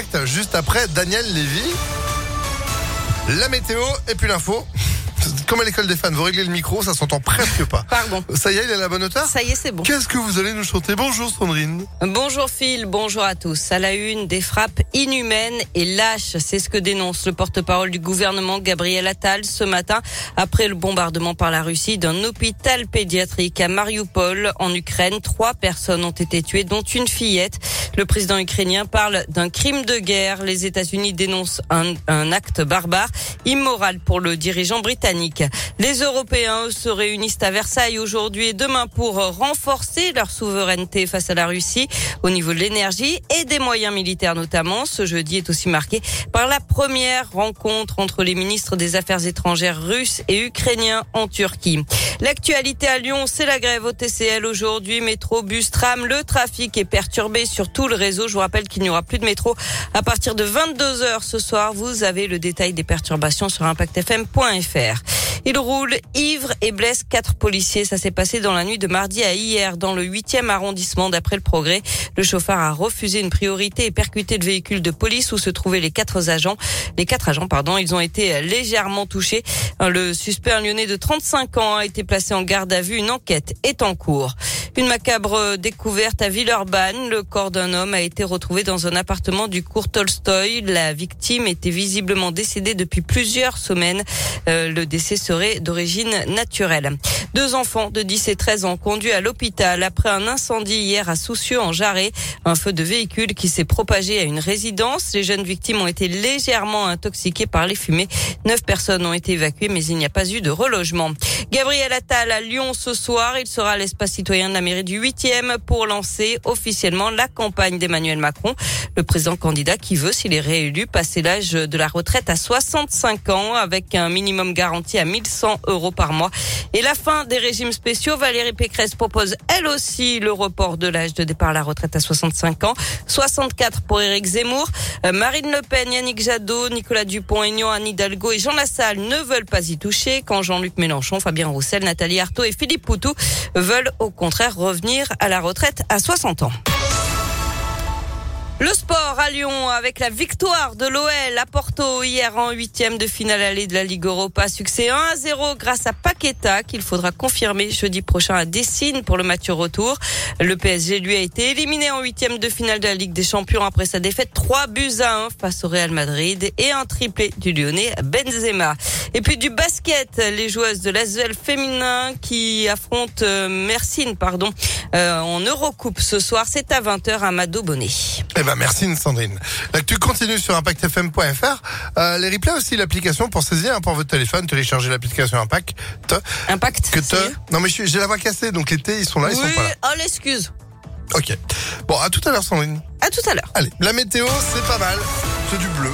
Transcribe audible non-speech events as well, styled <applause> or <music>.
Impact, juste après Daniel Lévy. La météo et puis l'info. <laughs> Comme à l'école des fans, vous réglez le micro, ça s'entend presque pas. Pardon. Ça y est, il est à la bonne hauteur Ça y est, c'est bon. Qu'est-ce que vous allez nous chanter Bonjour Sandrine. Bonjour Phil, bonjour à tous. À la une, des frappes inhumaines et lâches, c'est ce que dénonce le porte-parole du gouvernement Gabriel Attal ce matin après le bombardement par la Russie d'un hôpital pédiatrique à Mariupol en Ukraine. Trois personnes ont été tuées, dont une fillette. Le président ukrainien parle d'un crime de guerre. Les États-Unis dénoncent un, acte barbare, immoral pour le dirigeant britannique. Les Européens se réunissent à Versailles aujourd'hui et demain pour renforcer leur souveraineté face à la Russie au niveau de l'énergie et des moyens militaires notamment. Ce jeudi est aussi marqué par la première rencontre entre les ministres des Affaires étrangères russes et ukrainiens en Turquie. L'actualité à Lyon, c'est la grève au TCL aujourd'hui. Métro, bus, tram, le trafic est perturbé sur tout le réseau. Je vous rappelle qu'il n'y aura plus de métro à partir de 22 heures ce soir. Vous avez le détail des perturbations sur impactfm.fr. Il roule ivre et blesse quatre policiers. Ça s'est passé dans la nuit de mardi à hier dans le 8e arrondissement d'après le progrès. Le chauffeur a refusé une priorité et percuté le véhicule de police où se trouvaient les quatre agents. Les quatre agents, pardon, ils ont été légèrement touchés. Le suspect, un lyonnais de 35 ans, a été placé en garde à vue. Une enquête est en cours. Une macabre découverte à Villeurbanne. Le corps d'un homme a été retrouvé dans un appartement du cours Tolstoy. La victime était visiblement décédée depuis plusieurs semaines. Euh, le décès d'origine naturelle. Deux enfants de 10 et 13 ans conduits à l'hôpital après un incendie hier à Soucieux en Jarret. Un feu de véhicule qui s'est propagé à une résidence. Les jeunes victimes ont été légèrement intoxiquées par les fumées. Neuf personnes ont été évacuées, mais il n'y a pas eu de relogement. Gabriel Attal à Lyon ce soir. Il sera à l'espace citoyen de la mairie du 8e pour lancer officiellement la campagne d'Emmanuel Macron. Le président candidat qui veut, s'il est réélu, passer l'âge de la retraite à 65 ans avec un minimum garanti à 1100 euros par mois. Et la fin des régimes spéciaux, Valérie Pécresse propose elle aussi le report de l'âge de départ à la retraite à 65 ans. 64 pour Éric Zemmour. Euh, Marine Le Pen, Yannick Jadot, Nicolas Dupont-Aignan, Anne Hidalgo et Jean Lassalle ne veulent pas y toucher quand Jean-Luc Mélenchon, Fabien Roussel, Nathalie Arthaud et Philippe Poutou veulent au contraire revenir à la retraite à 60 ans. Le sport à Lyon avec la victoire de l'OL à Porto hier en huitième de finale allée de la Ligue Europa. Succès 1 à 0 grâce à Paqueta qu'il faudra confirmer jeudi prochain à Dessine pour le match retour. Le PSG lui a été éliminé en huitième de finale de la Ligue des Champions après sa défaite 3 buts à 1 face au Real Madrid et un triplé du Lyonnais Benzema. Et puis du basket, les joueuses de l'Asvel féminin qui affrontent euh, pardon, euh, en Eurocoupe ce soir. C'est à 20h à Mado Bonnet. Eh ben merci Sandrine. Tu continues sur impactfm.fr. Euh, les replays aussi l'application pour saisir hein, pour votre téléphone, télécharger l'application Impact. Impact. Que te... Non mais j'ai la voix cassée donc l'été ils sont là, ils sont pas là. Oh l'excuse. Ok. Bon, à tout à l'heure Sandrine. À tout à l'heure. Allez, la météo c'est pas mal, c'est du bleu.